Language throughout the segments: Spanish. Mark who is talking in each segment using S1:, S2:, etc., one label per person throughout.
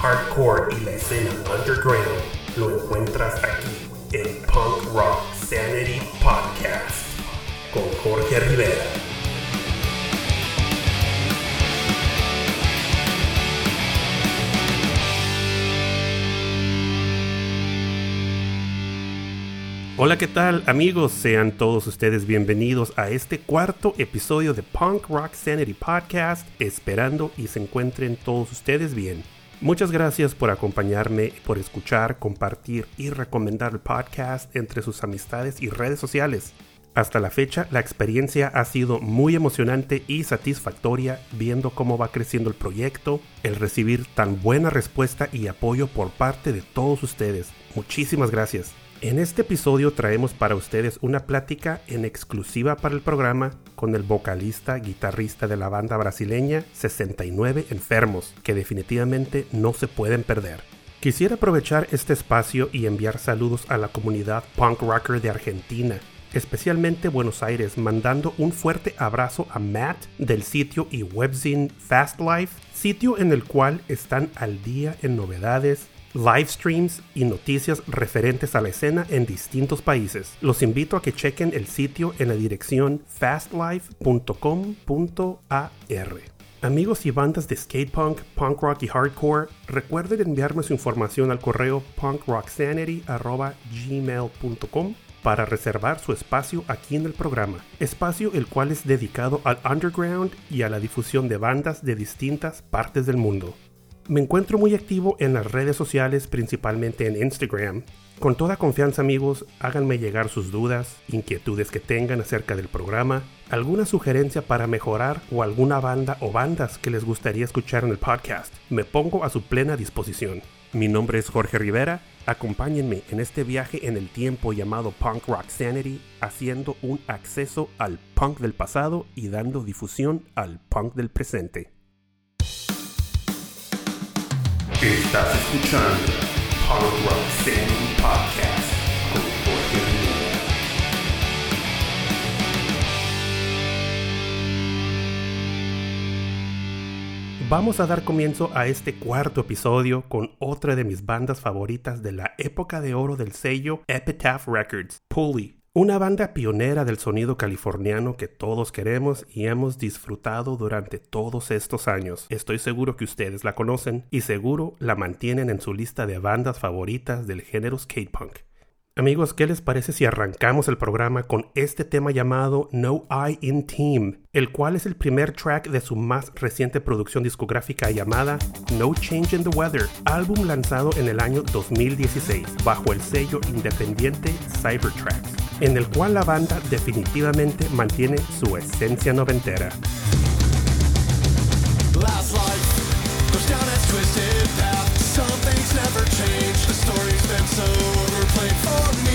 S1: hardcore y la escena underground lo encuentras aquí en Punk Rock Sanity Podcast con Jorge Rivera. Hola, ¿qué tal amigos? Sean todos ustedes bienvenidos a este cuarto episodio de Punk Rock Sanity Podcast, esperando y se encuentren todos ustedes bien. Muchas gracias por acompañarme, por escuchar, compartir y recomendar el podcast entre sus amistades y redes sociales. Hasta la fecha, la experiencia ha sido muy emocionante y satisfactoria viendo cómo va creciendo el proyecto, el recibir tan buena respuesta y apoyo por parte de todos ustedes. Muchísimas gracias. En este episodio traemos para ustedes una plática en exclusiva para el programa con el vocalista, guitarrista de la banda brasileña 69 Enfermos, que definitivamente no se pueden perder. Quisiera aprovechar este espacio y enviar saludos a la comunidad punk rocker de Argentina, especialmente Buenos Aires, mandando un fuerte abrazo a Matt del sitio y webzine Fast Life, sitio en el cual están al día en novedades, live streams y noticias referentes a la escena en distintos países. Los invito a que chequen el sitio en la dirección fastlife.com.ar. Amigos y bandas de skatepunk, punk rock y hardcore, recuerden enviarme su información al correo punkrocksanity.gmail.com para reservar su espacio aquí en el programa, espacio el cual es dedicado al underground y a la difusión de bandas de distintas partes del mundo. Me encuentro muy activo en las redes sociales, principalmente en Instagram. Con toda confianza amigos, háganme llegar sus dudas, inquietudes que tengan acerca del programa, alguna sugerencia para mejorar o alguna banda o bandas que les gustaría escuchar en el podcast. Me pongo a su plena disposición. Mi nombre es Jorge Rivera. Acompáñenme en este viaje en el tiempo llamado Punk Rock Sanity, haciendo un acceso al punk del pasado y dando difusión al punk del presente. Estás escuchando Sanity Podcast con Jorge. Vamos a dar comienzo a este cuarto episodio con otra de mis bandas favoritas de la época de oro del sello Epitaph Records, Pulley. Una banda pionera del sonido californiano que todos queremos y hemos disfrutado durante todos estos años. Estoy seguro que ustedes la conocen y seguro la mantienen en su lista de bandas favoritas del género skatepunk. Amigos, ¿qué les parece si arrancamos el programa con este tema llamado No I in Team, el cual es el primer track de su más reciente producción discográfica llamada No Change in the Weather, álbum lanzado en el año 2016 bajo el sello independiente Cybertracks, en el cual la banda definitivamente mantiene su esencia noventera.
S2: The story's been so overplayed for me.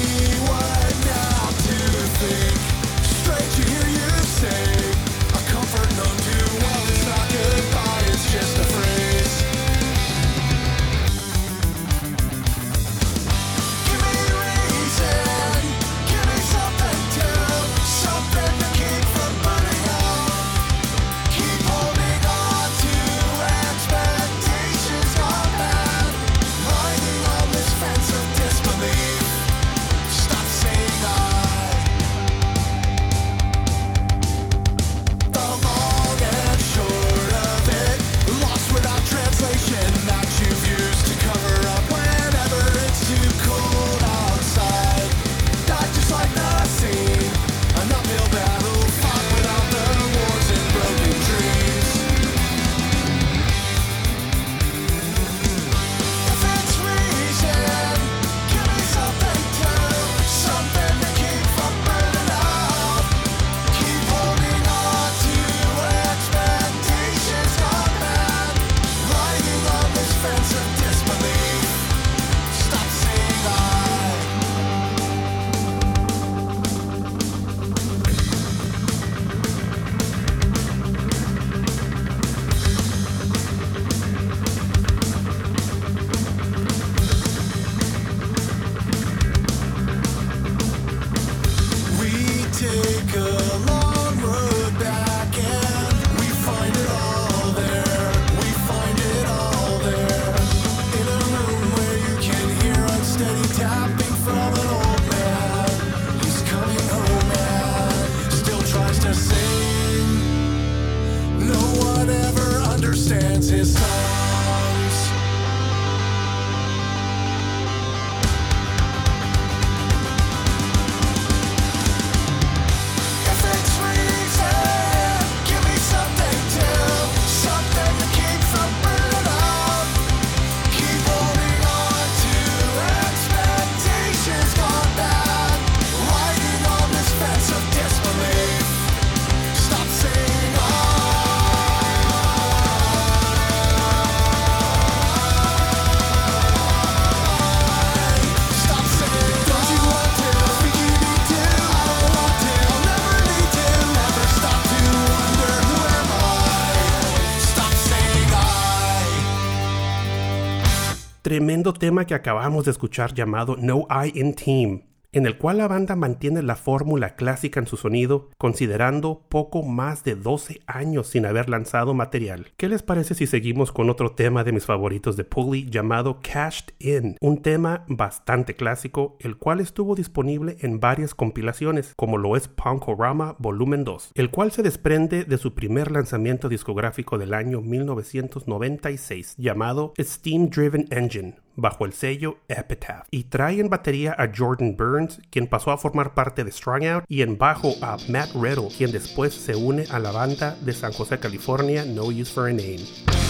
S1: Tema que acabamos de escuchar llamado No I in Team, en el cual la banda mantiene la fórmula clásica en su sonido, considerando poco más de 12 años sin haber lanzado material. ¿Qué les parece si seguimos con otro tema de mis favoritos de Pulley llamado Cashed In? Un tema bastante clásico, el cual estuvo disponible en varias compilaciones, como lo es Punkorama Volumen 2, el cual se desprende de su primer lanzamiento discográfico del año 1996, llamado Steam Driven Engine bajo el sello Epitaph y trae en batería a Jordan Burns, quien pasó a formar parte de Strong Out, y en bajo a Matt Riddle, quien después se une a la banda de San José, California, No Use for a Name.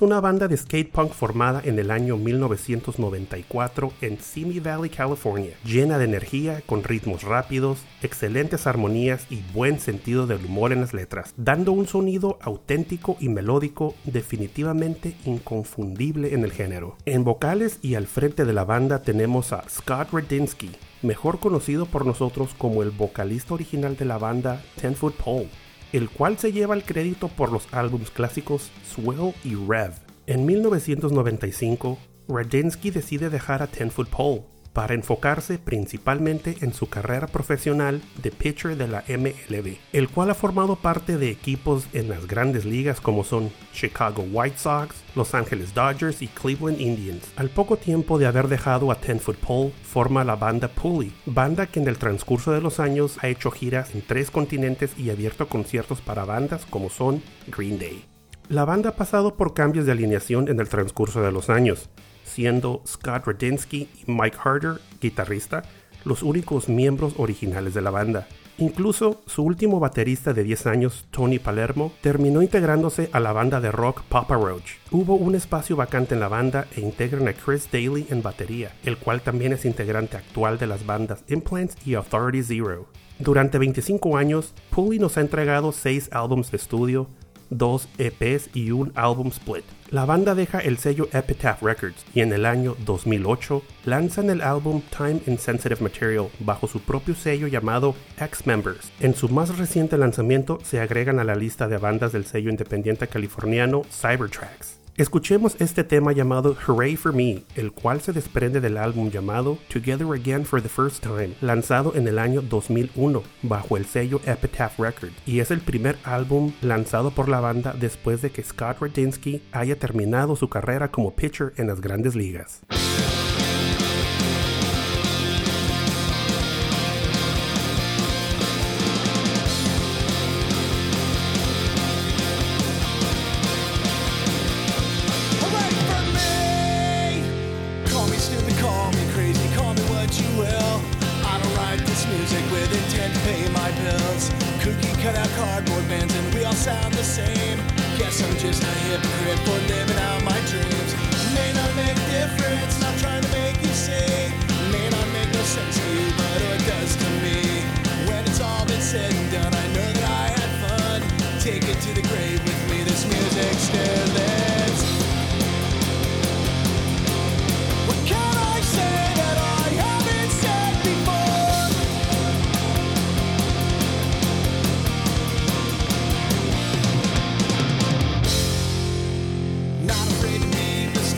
S1: Es una banda de skate punk formada en el año 1994 en Simi Valley, California, llena de energía, con ritmos rápidos, excelentes armonías y buen sentido del humor en las letras, dando un sonido auténtico y melódico definitivamente inconfundible en el género. En vocales y al frente de la banda tenemos a Scott Radinsky, mejor conocido por nosotros como el vocalista original de la banda Ten Foot Pole el cual se lleva el crédito por los álbumes clásicos Swell y Rev. En 1995, Radinsky decide dejar a Ten Foot Pole para enfocarse principalmente en su carrera profesional de pitcher de la MLB, el cual ha formado parte de equipos en las grandes ligas como son Chicago White Sox, Los Angeles Dodgers y Cleveland Indians. Al poco tiempo de haber dejado a Ten Foot Pole, forma la banda Pulley, banda que en el transcurso de los años ha hecho giras en tres continentes y abierto conciertos para bandas como son Green Day. La banda ha pasado por cambios de alineación en el transcurso de los años, siendo Scott Radinsky y Mike Harder, guitarrista, los únicos miembros originales de la banda. Incluso su último baterista de 10 años, Tony Palermo, terminó integrándose a la banda de rock Papa Roach. Hubo un espacio vacante en la banda e integran a Chris Daly en batería, el cual también es integrante actual de las bandas Implants y Authority Zero. Durante 25 años, Pulley nos ha entregado 6 álbumes de estudio, dos EPs y un álbum split. La banda deja el sello Epitaph Records y en el año 2008 lanzan el álbum Time Insensitive Material bajo su propio sello llamado X-Members. En su más reciente lanzamiento se agregan a la lista de bandas del sello independiente californiano Cybertracks. Escuchemos este tema llamado Hooray for Me, el cual se desprende del álbum llamado Together Again for the First Time, lanzado en el año 2001 bajo el sello Epitaph Records, y es el primer álbum lanzado por la banda después de que Scott Radinsky haya terminado su carrera como pitcher en las grandes ligas.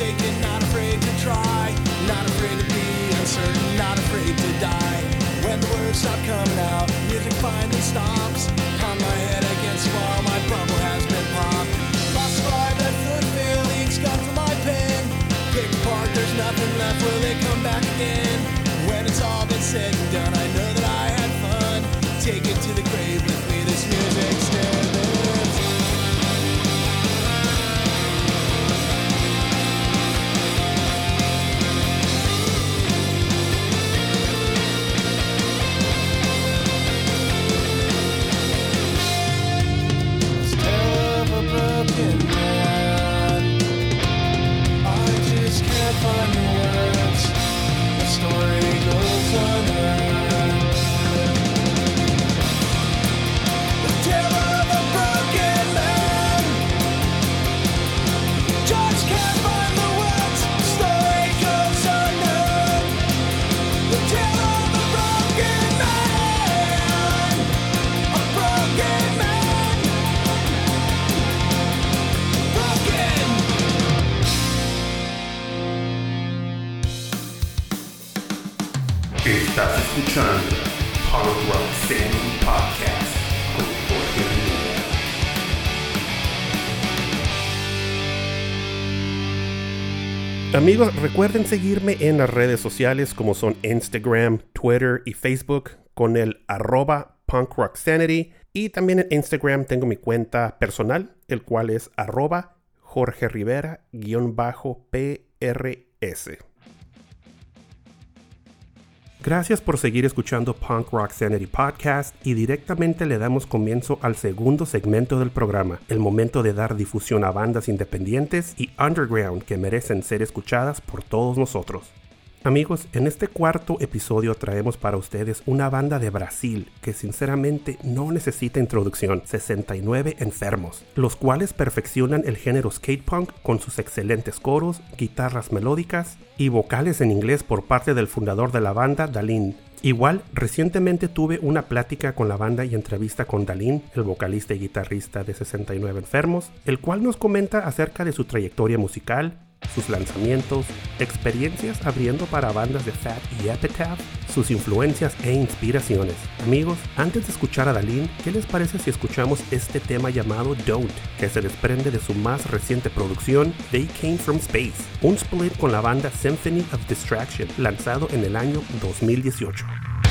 S2: Mistaken, not afraid to try, not afraid to be uncertain, not afraid to die. When the words stop coming out, music finally stops. Pound my head against the wall, my bubble has been popped. Lost five, that foot got from my pen. Pick apart, there's nothing left, will it come back again? When it's all been said and done, I know that I had fun. Take it to the grave
S1: Amigos, recuerden seguirme en las redes sociales como son Instagram, Twitter y Facebook con el arroba Punk Rock Sanity. Y también en Instagram tengo mi cuenta personal, el cual es arroba Jorge Rivera-PRS. Gracias por seguir escuchando Punk Rock Sanity Podcast y directamente le damos comienzo al segundo segmento del programa, el momento de dar difusión a bandas independientes y underground que merecen ser escuchadas por todos nosotros. Amigos, en este cuarto episodio traemos para ustedes una banda de Brasil que sinceramente no necesita introducción, 69 enfermos, los cuales perfeccionan el género skate punk con sus excelentes coros, guitarras melódicas y vocales en inglés por parte del fundador de la banda, Dalin. Igual, recientemente tuve una plática con la banda y entrevista con Dalin, el vocalista y guitarrista de 69 Enfermos, el cual nos comenta acerca de su trayectoria musical, sus lanzamientos, experiencias abriendo para bandas de Fat y Epitaph, sus influencias e inspiraciones. Amigos, antes de escuchar a Dalin, ¿qué les parece si escuchamos este tema llamado Don't, que se desprende de su más reciente producción, They Came From Space, un split con la banda Symphony of Distraction, lanzado en el año 2018.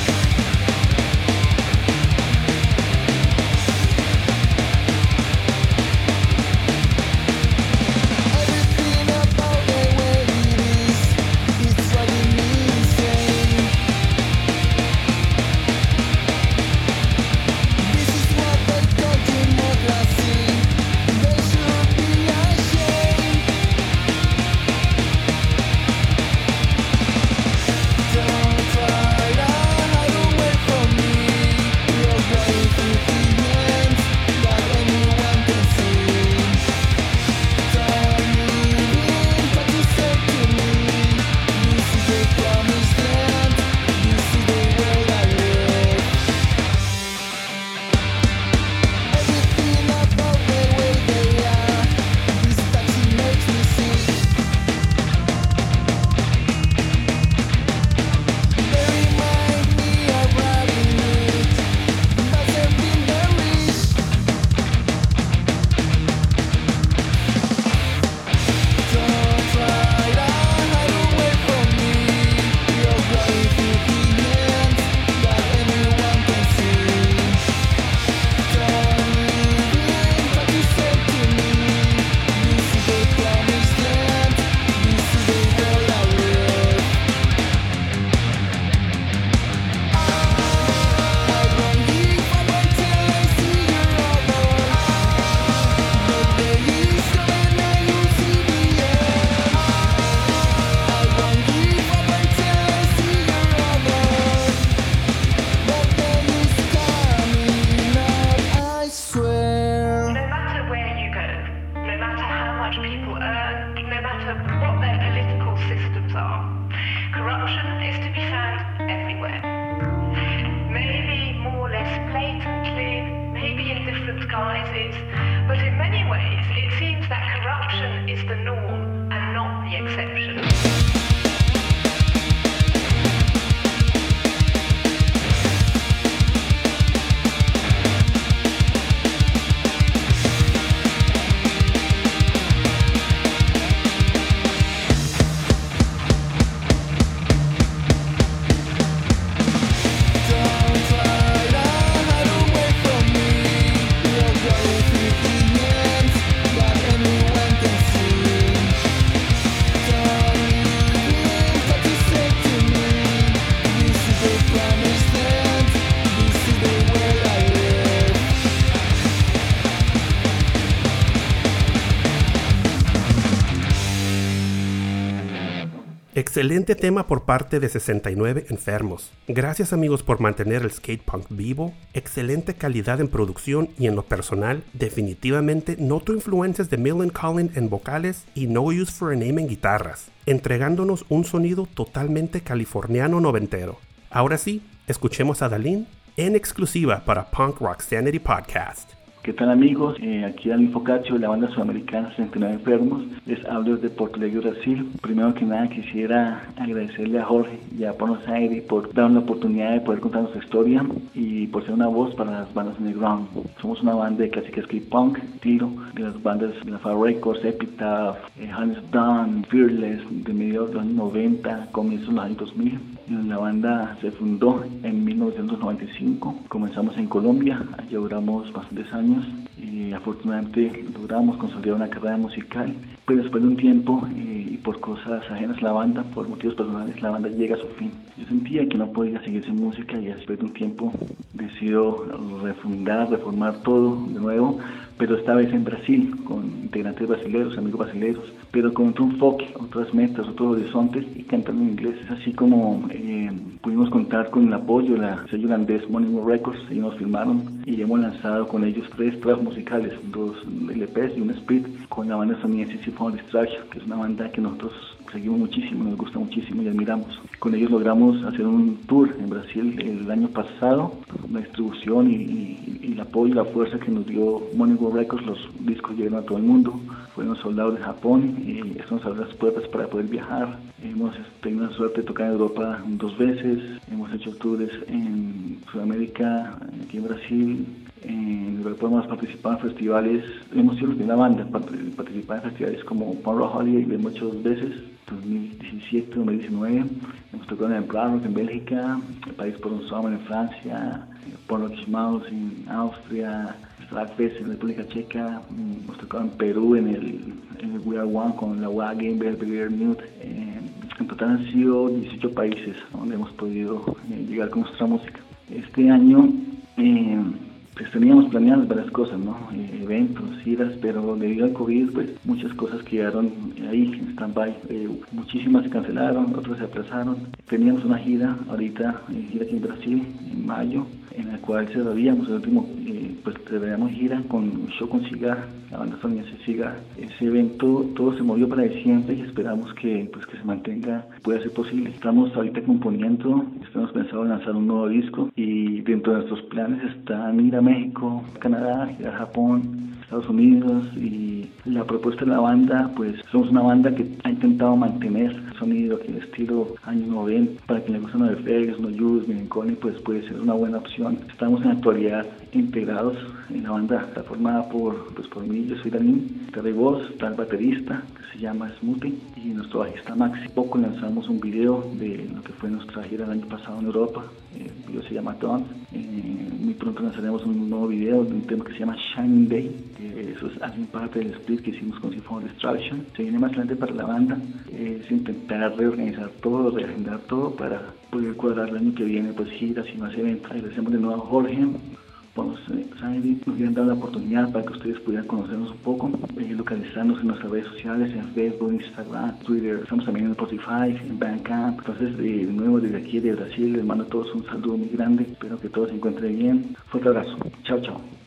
S1: Excelente tema por parte de 69 Enfermos. Gracias amigos por mantener el skate punk vivo. Excelente calidad en producción y en lo personal. Definitivamente noto influencias de Millen Collin en vocales y No Use for a Name en guitarras, entregándonos un sonido totalmente californiano noventero. Ahora sí, escuchemos a Dalín en exclusiva para Punk Rock Sanity Podcast.
S3: ¿Qué tal amigos? Eh, aquí Dani Focaccio de la banda sudamericana 69 Enfermos. Les hablo desde Porto Alegre, Brasil. Primero que nada quisiera agradecerle a Jorge y a Buenos Aires por darnos la oportunidad de poder contar nuestra historia y por ser una voz para las bandas underground. Somos una banda de clásica skate punk, tiro, de las bandas de la Far Records, Epitaph, eh, Down, Fearless, de mediados de los años 90, comienzos de los años 2000. La banda se fundó en 1995. Comenzamos en Colombia, allá duramos bastantes años y afortunadamente logramos consolidar una carrera musical. Pero después de un tiempo eh, y por cosas ajenas la banda, por motivos personales, la banda llega a su fin. Yo sentía que no podía seguir sin música y después de un tiempo decido refundar, reformar todo de nuevo, pero esta vez en Brasil, con integrantes brasileños, amigos brasileños, pero con otro enfoque, otras metas, otros horizontes y cantando en inglés. Es así como eh, pudimos contar con el apoyo de la sello holandés Monimo Records, ellos nos firmaron y hemos lanzado con ellos tres trabajos musicales, dos LPs y un split con la banda estadounidense Symphony Distraction, que es una banda que nosotros seguimos muchísimo, nos gusta muchísimo y admiramos. Con ellos logramos hacer un tour en Brasil el año pasado, la distribución y, el apoyo y la fuerza que nos dio Money Records, los discos llegaron a todo el mundo, fueron soldados de Japón y eso nos abrió las puertas para poder viajar. Hemos tenido la suerte de tocar en Europa dos veces, hemos hecho tours en Sudamérica, aquí en Brasil, en Europa hemos participado en festivales, hemos sido la primera banda participar en festivales como Rock Holiday, lo hemos hecho veces, 2017, 2019. Hemos tocado en el en Bélgica, el País por un Summer en Francia, Rock Mouse en Austria, Fest en República Checa, hemos tocado en Perú en el, en el We Are One con la WA Game Belvedere Mute. En total han sido 18 países donde hemos podido eh, llegar con nuestra música. Este año eh, pues teníamos planeadas varias cosas, ¿no? Eh, eventos, giras, pero debido al COVID, pues muchas cosas quedaron ahí en stand-by. Eh, muchísimas se cancelaron, otras se aplazaron. Teníamos una gira ahorita, eh, gira aquí en Brasil, en mayo, en la cual el último, eh, pues cerraríamos gira con show con Cigar, la banda estadounidense Cigar. Ese evento todo se movió para diciembre y esperamos que, pues, que se mantenga, pueda ser posible. Estamos ahorita componiendo, estamos pensando en lanzar un nuevo disco y dentro de nuestros planes está ir a México, Canadá, ir a Japón, Estados Unidos y la propuesta de la banda, pues somos una banda que ha intentado mantener el sonido, el estilo años 90, para quien le gusta no de Fegs, no Jules, Melancholy, pues puede ser una buena opción. Estamos en actualidad integrados en la banda, está formada por, pues por mí, yo soy Danín, está de voz, está el baterista, que se llama Smoothie, y nuestro bajista Maxi. Poco lanzamos un video de lo que fue nuestra gira el año pasado en Europa, el video se llama Dawn. Eh, muy pronto lanzaremos un nuevo video de un tema que se llama Shining Day, que eso es hace parte del split que hicimos con Symphony Destruction. Se viene más adelante para la banda, es intentar reorganizar todo, reagendar todo para poder cuadrar el año que viene, pues giras y más eventos. Agradecemos de nuevo a Jorge, Bueno, Sandy nos quieren dar la oportunidad para que ustedes pudieran conocernos un poco, eh, localizarnos en nuestras redes sociales, en Facebook, Instagram, Twitter, estamos también en Spotify, en Bandcamp. Entonces, de nuevo desde aquí de Brasil, les mando a todos un saludo muy grande, espero que todos se encuentren bien. Fuerte abrazo, chao, chao.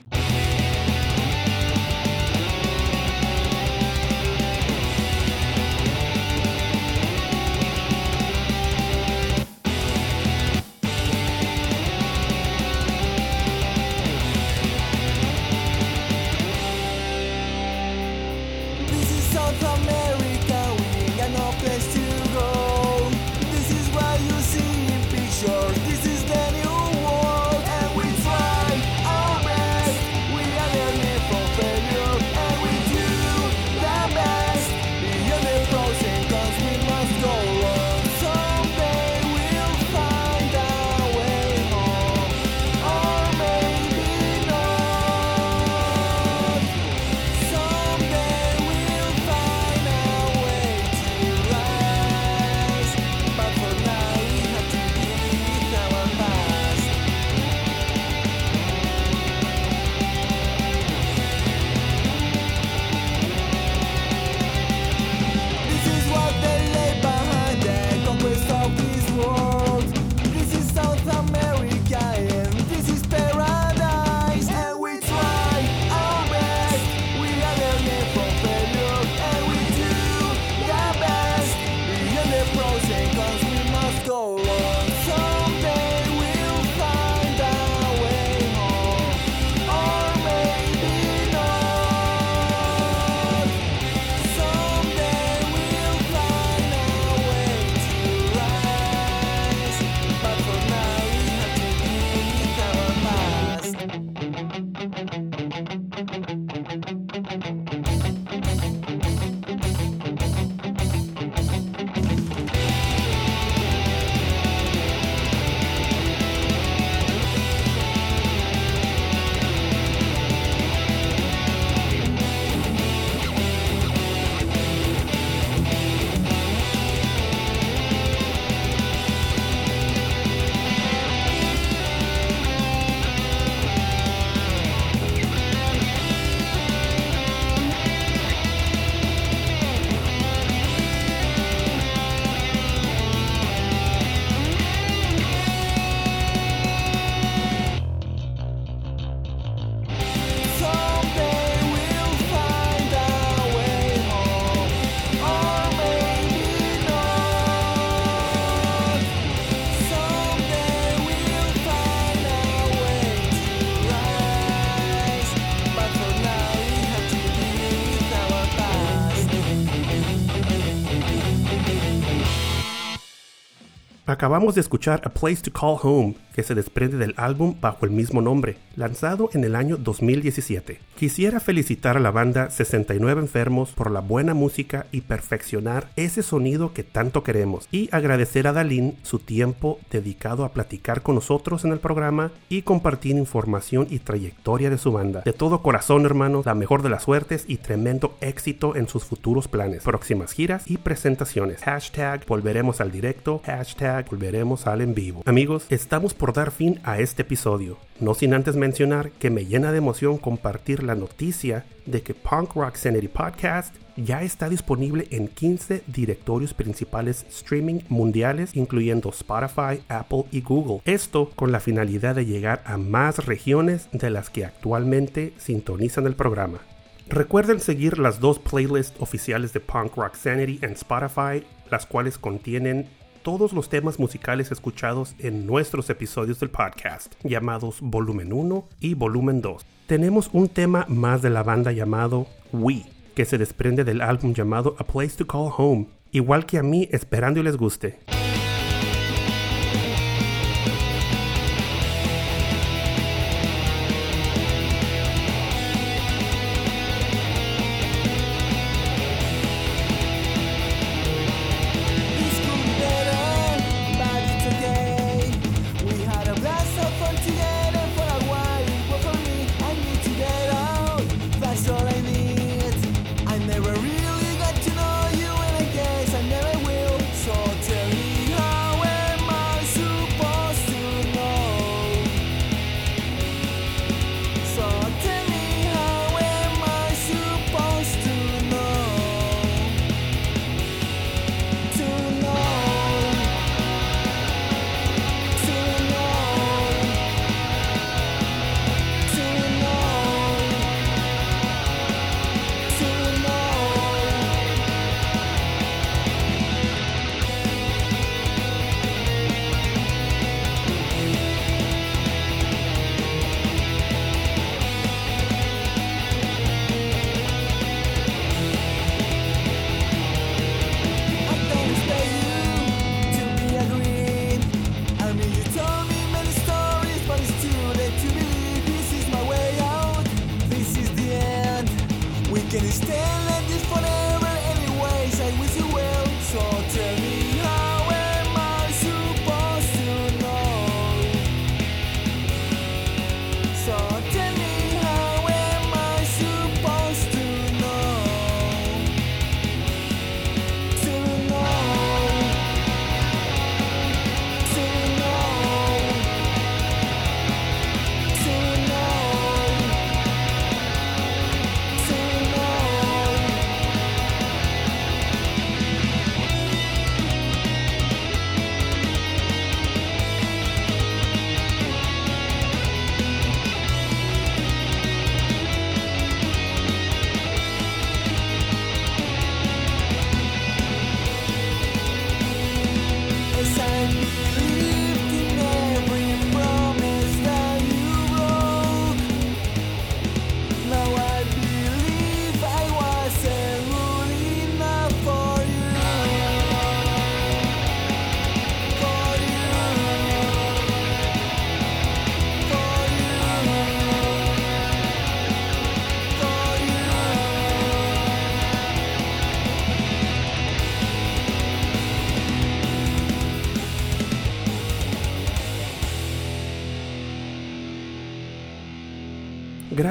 S1: Acabamos de escuchar A Place to Call Home, que se desprende del álbum bajo el mismo nombre, lanzado en el año 2017. Quisiera felicitar a la banda 69 Enfermos por la buena música y perfeccionar ese sonido que tanto queremos, y agradecer a Dalín su tiempo dedicado a platicar con nosotros en el programa y compartir información y trayectoria de su banda. De todo corazón, hermanos, la mejor de las suertes y tremendo éxito en sus futuros planes, próximas giras y presentaciones. Hashtag volveremos al directo, hashtag volveremos al en vivo. Amigos, estamos por dar fin a este episodio, no sin antes mencionar que me llena de emoción compartir la noticia de que Punk Rock Sanity Podcast ya está disponible en 15 directorios principales streaming mundiales, incluyendo Spotify, Apple y Google. Esto con la finalidad de llegar a más regiones de las que actualmente sintonizan el programa. Recuerden seguir las dos playlists oficiales de Punk Rock Sanity en Spotify, las cuales contienen todos los temas musicales escuchados en nuestros episodios del podcast, llamados Volumen 1 y Volumen 2. Tenemos un tema más de la banda llamado We, que se desprende del álbum llamado A Place to Call Home, igual que a mí esperando y les guste.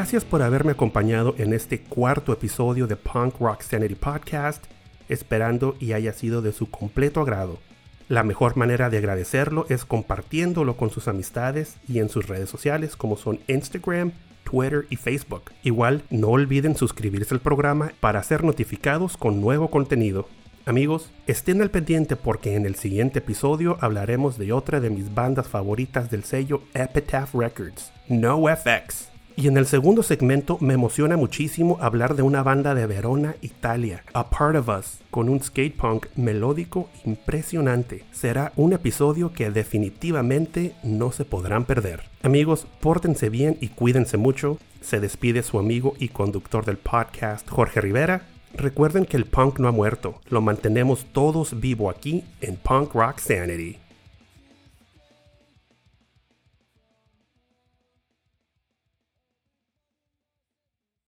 S1: Gracias por haberme acompañado en este cuarto episodio de Punk Rock Sanity Podcast, esperando y haya sido de su completo agrado. La mejor manera de agradecerlo es compartiéndolo con sus amistades y en sus redes sociales como son Instagram, Twitter y Facebook. Igual no olviden suscribirse al programa para ser notificados con nuevo contenido. Amigos, estén al pendiente porque en el siguiente episodio hablaremos de otra de mis bandas favoritas del sello Epitaph Records, NoFX. Y en el segundo segmento me emociona muchísimo hablar de una banda de Verona, Italia, A Part of Us, con un skate punk melódico impresionante. Será un episodio que definitivamente no se podrán perder. Amigos, pórtense bien y cuídense mucho. Se despide su amigo y conductor del podcast, Jorge Rivera. Recuerden que el punk no ha muerto, lo mantenemos todos vivo aquí en Punk Rock Sanity.